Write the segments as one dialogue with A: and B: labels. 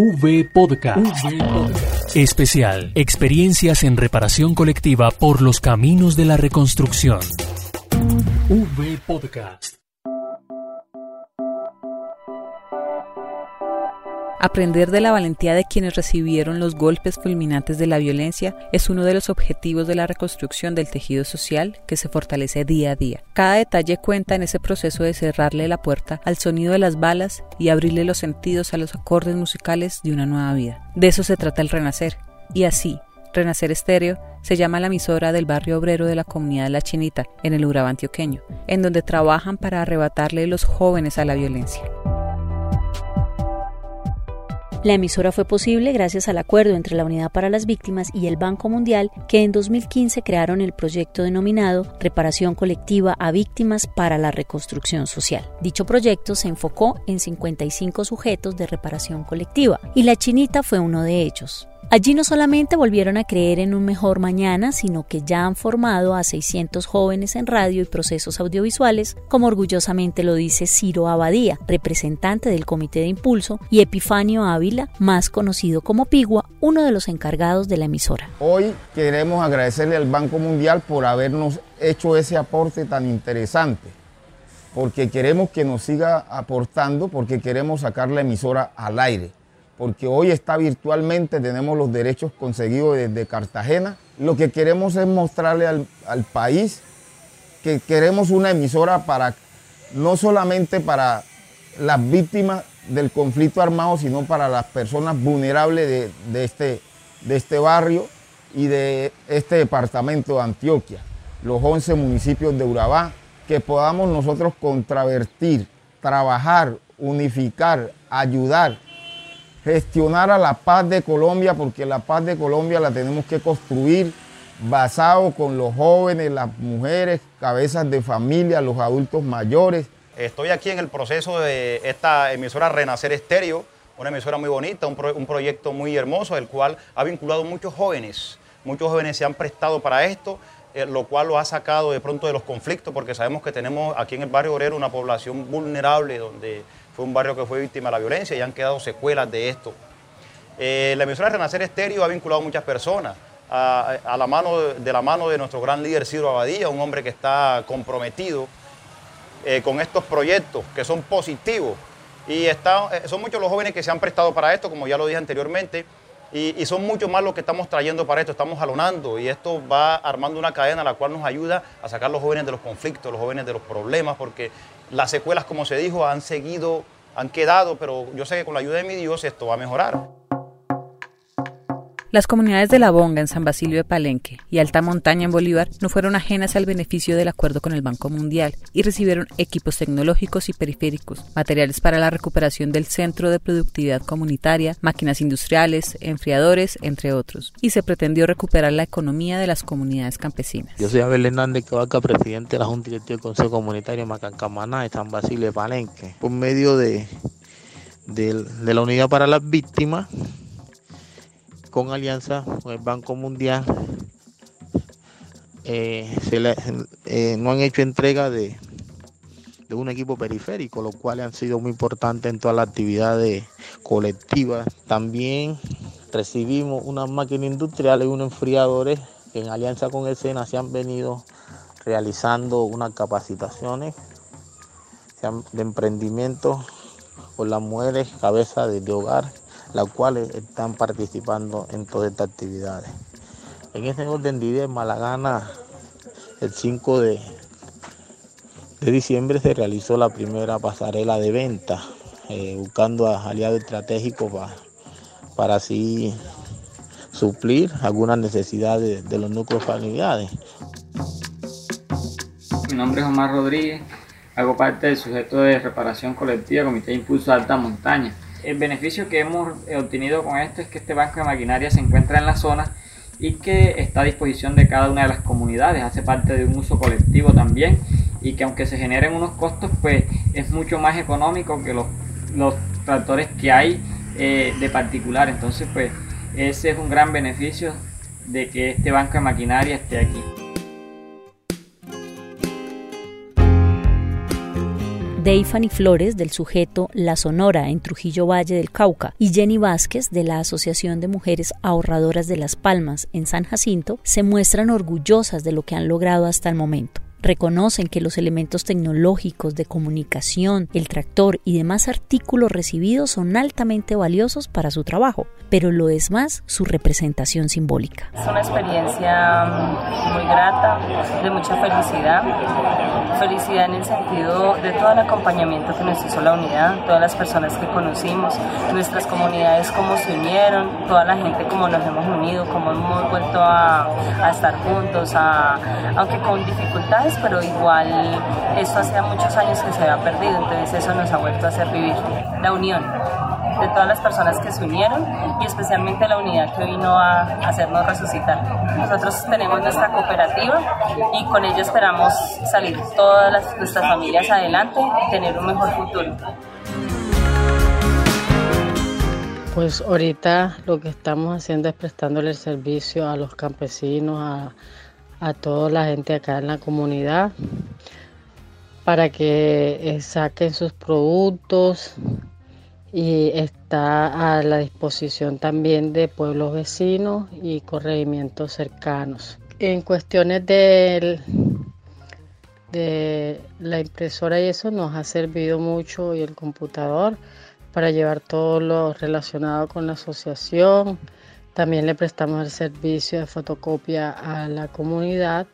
A: V Podcast. Especial. Experiencias en reparación colectiva por los caminos de la reconstrucción. V Podcast.
B: Aprender de la valentía de quienes recibieron los golpes fulminantes de la violencia es uno de los objetivos de la reconstrucción del tejido social que se fortalece día a día. Cada detalle cuenta en ese proceso de cerrarle la puerta al sonido de las balas y abrirle los sentidos a los acordes musicales de una nueva vida. De eso se trata el renacer. Y así, Renacer Estéreo se llama la emisora del barrio obrero de la comunidad La Chinita, en el Urabá antioqueño, en donde trabajan para arrebatarle los jóvenes a la violencia.
C: La emisora fue posible gracias al acuerdo entre la Unidad para las Víctimas y el Banco Mundial que en 2015 crearon el proyecto denominado Reparación Colectiva a Víctimas para la Reconstrucción Social. Dicho proyecto se enfocó en 55 sujetos de reparación colectiva y la chinita fue uno de ellos. Allí no solamente volvieron a creer en un mejor mañana, sino que ya han formado a 600 jóvenes en radio y procesos audiovisuales, como orgullosamente lo dice Ciro Abadía, representante del Comité de Impulso, y Epifanio Ávila, más conocido como Pigua, uno de los encargados de la emisora.
D: Hoy queremos agradecerle al Banco Mundial por habernos hecho ese aporte tan interesante, porque queremos que nos siga aportando, porque queremos sacar la emisora al aire porque hoy está virtualmente, tenemos los derechos conseguidos desde Cartagena. Lo que queremos es mostrarle al, país que queremos una emisora para, no solamente para las víctimas del conflicto armado, sino para las personas vulnerables de, este, de este barrio y de este departamento de Antioquia, los 11 municipios de Urabá, que podamos nosotros contravertir, trabajar, unificar, ayudar gestionar a la paz de Colombia, porque la paz de Colombia la tenemos que construir basado con los jóvenes, las mujeres, cabezas de familia, los adultos mayores.
E: Estoy aquí en el proceso de esta emisora Renacer Estéreo, una emisora muy bonita, un, proyecto muy hermoso, el cual ha vinculado muchos jóvenes. Muchos jóvenes se han prestado para esto, eh, lo cual lo ha sacado de pronto de los conflictos, porque sabemos que tenemos aquí en el barrio obrero una población vulnerable donde fue un barrio que fue víctima de la violencia y han quedado secuelas de esto. Eh, la emisora Renacer Estéreo ha vinculado a muchas personas, a, la mano, de la mano de nuestro gran líder Ciro Abadía, un hombre que está comprometido eh, con estos proyectos que son positivos. Y está, eh, son muchos los jóvenes que se han prestado para esto, como ya lo dije anteriormente, y, son muchos más los que estamos trayendo para esto, estamos jalonando y esto va armando una cadena la cual nos ayuda a sacar a los jóvenes de los conflictos, los jóvenes de los problemas, porque las secuelas, como se dijo, han seguido, han quedado, pero yo sé que con la ayuda de mi Dios esto va a mejorar.
B: Las comunidades de La Bonga en San Basilio de Palenque y Alta Montaña en Bolívar no fueron ajenas al beneficio del acuerdo con el Banco Mundial y recibieron equipos tecnológicos y periféricos, materiales para la recuperación del centro de productividad comunitaria, máquinas industriales, enfriadores, entre otros. Y se pretendió recuperar la economía de las comunidades campesinas.
F: Yo soy Abel Hernández Cavaca, presidente de la Junta Directiva del Consejo Comunitario Macancamaná de San Basilio de Palenque. Por medio de, de la Unidad para las Víctimas, con alianza con el Banco Mundial, eh, eh, no han hecho entrega de, de un equipo periférico, lo cual han sido muy importante en todas las actividades colectivas. También recibimos unas máquinas industriales y unos enfriadores que en alianza con el SENA se han venido realizando unas capacitaciones de emprendimiento por las mujeres cabeza de hogar las cuales están participando en todas estas actividades. En este orden de ideas, Malagana, el 5 de, de diciembre se realizó la primera pasarela de venta, eh, buscando a aliados estratégicos para, para así suplir algunas necesidades de los núcleos familiares.
G: Mi nombre es Omar Rodríguez, hago parte del sujeto de reparación colectiva Comité de Impulso Alta Montaña el beneficio que hemos obtenido con esto es que este banco de maquinaria se encuentra en la zona y que está a disposición de cada una de las comunidades, hace parte de un uso colectivo también y que aunque se generen unos costos, pues es mucho más económico que los, los tractores que hay eh, de particular. Entonces, pues ese es un gran beneficio de que este banco de maquinaria esté aquí.
C: Deifani Flores del sujeto La Sonora en Trujillo Valle del Cauca y Jenny Vázquez de la Asociación de Mujeres Ahorradoras de Las Palmas en San Jacinto se muestran orgullosas de lo que han logrado hasta el momento. Reconocen que los elementos tecnológicos de comunicación, el tractor y demás artículos recibidos son altamente valiosos para su trabajo, pero lo es más su representación simbólica.
H: Es una experiencia mm, muy grata, de mucha felicidad. Felicidad en el sentido de todo el acompañamiento que nos hizo la unidad, todas las personas que conocimos, nuestras comunidades cómo se unieron, toda la gente cómo nos hemos unido, cómo hemos vuelto a, estar juntos, aunque con dificultades pero igual esto hacía muchos años que se había perdido, entonces eso nos ha vuelto a hacer vivir la unión de todas las personas que se unieron y especialmente la unidad que vino a hacernos resucitar. Nosotros tenemos nuestra cooperativa y con ella esperamos salir todas nuestras familias adelante y tener un mejor futuro.
I: Pues ahorita lo que estamos haciendo es prestándole el servicio a los campesinos, a, a toda la gente acá en la comunidad para que eh, saquen sus productos y está a la disposición también de pueblos vecinos y corregimientos cercanos. En cuestiones de, de la impresora y eso nos ha servido mucho y el computador para llevar todo lo relacionado con la asociación, también le prestamos el servicio de fotocopia a la comunidad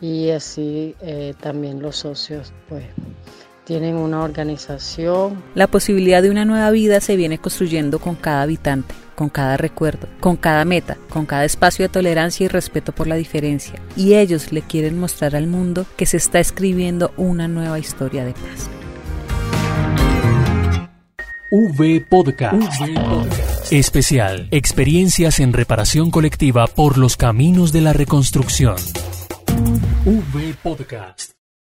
I: y así eh, también los socios pues tienen una organización.
B: La posibilidad de una nueva vida se viene construyendo con cada habitante, con cada recuerdo, con cada meta, con cada espacio de tolerancia y respeto por la diferencia. Y ellos le quieren mostrar al mundo que se está escribiendo una nueva historia de paz.
A: V Podcast. V Podcast. Especial. Experiencias en reparación colectiva por los caminos de la reconstrucción. V Podcast.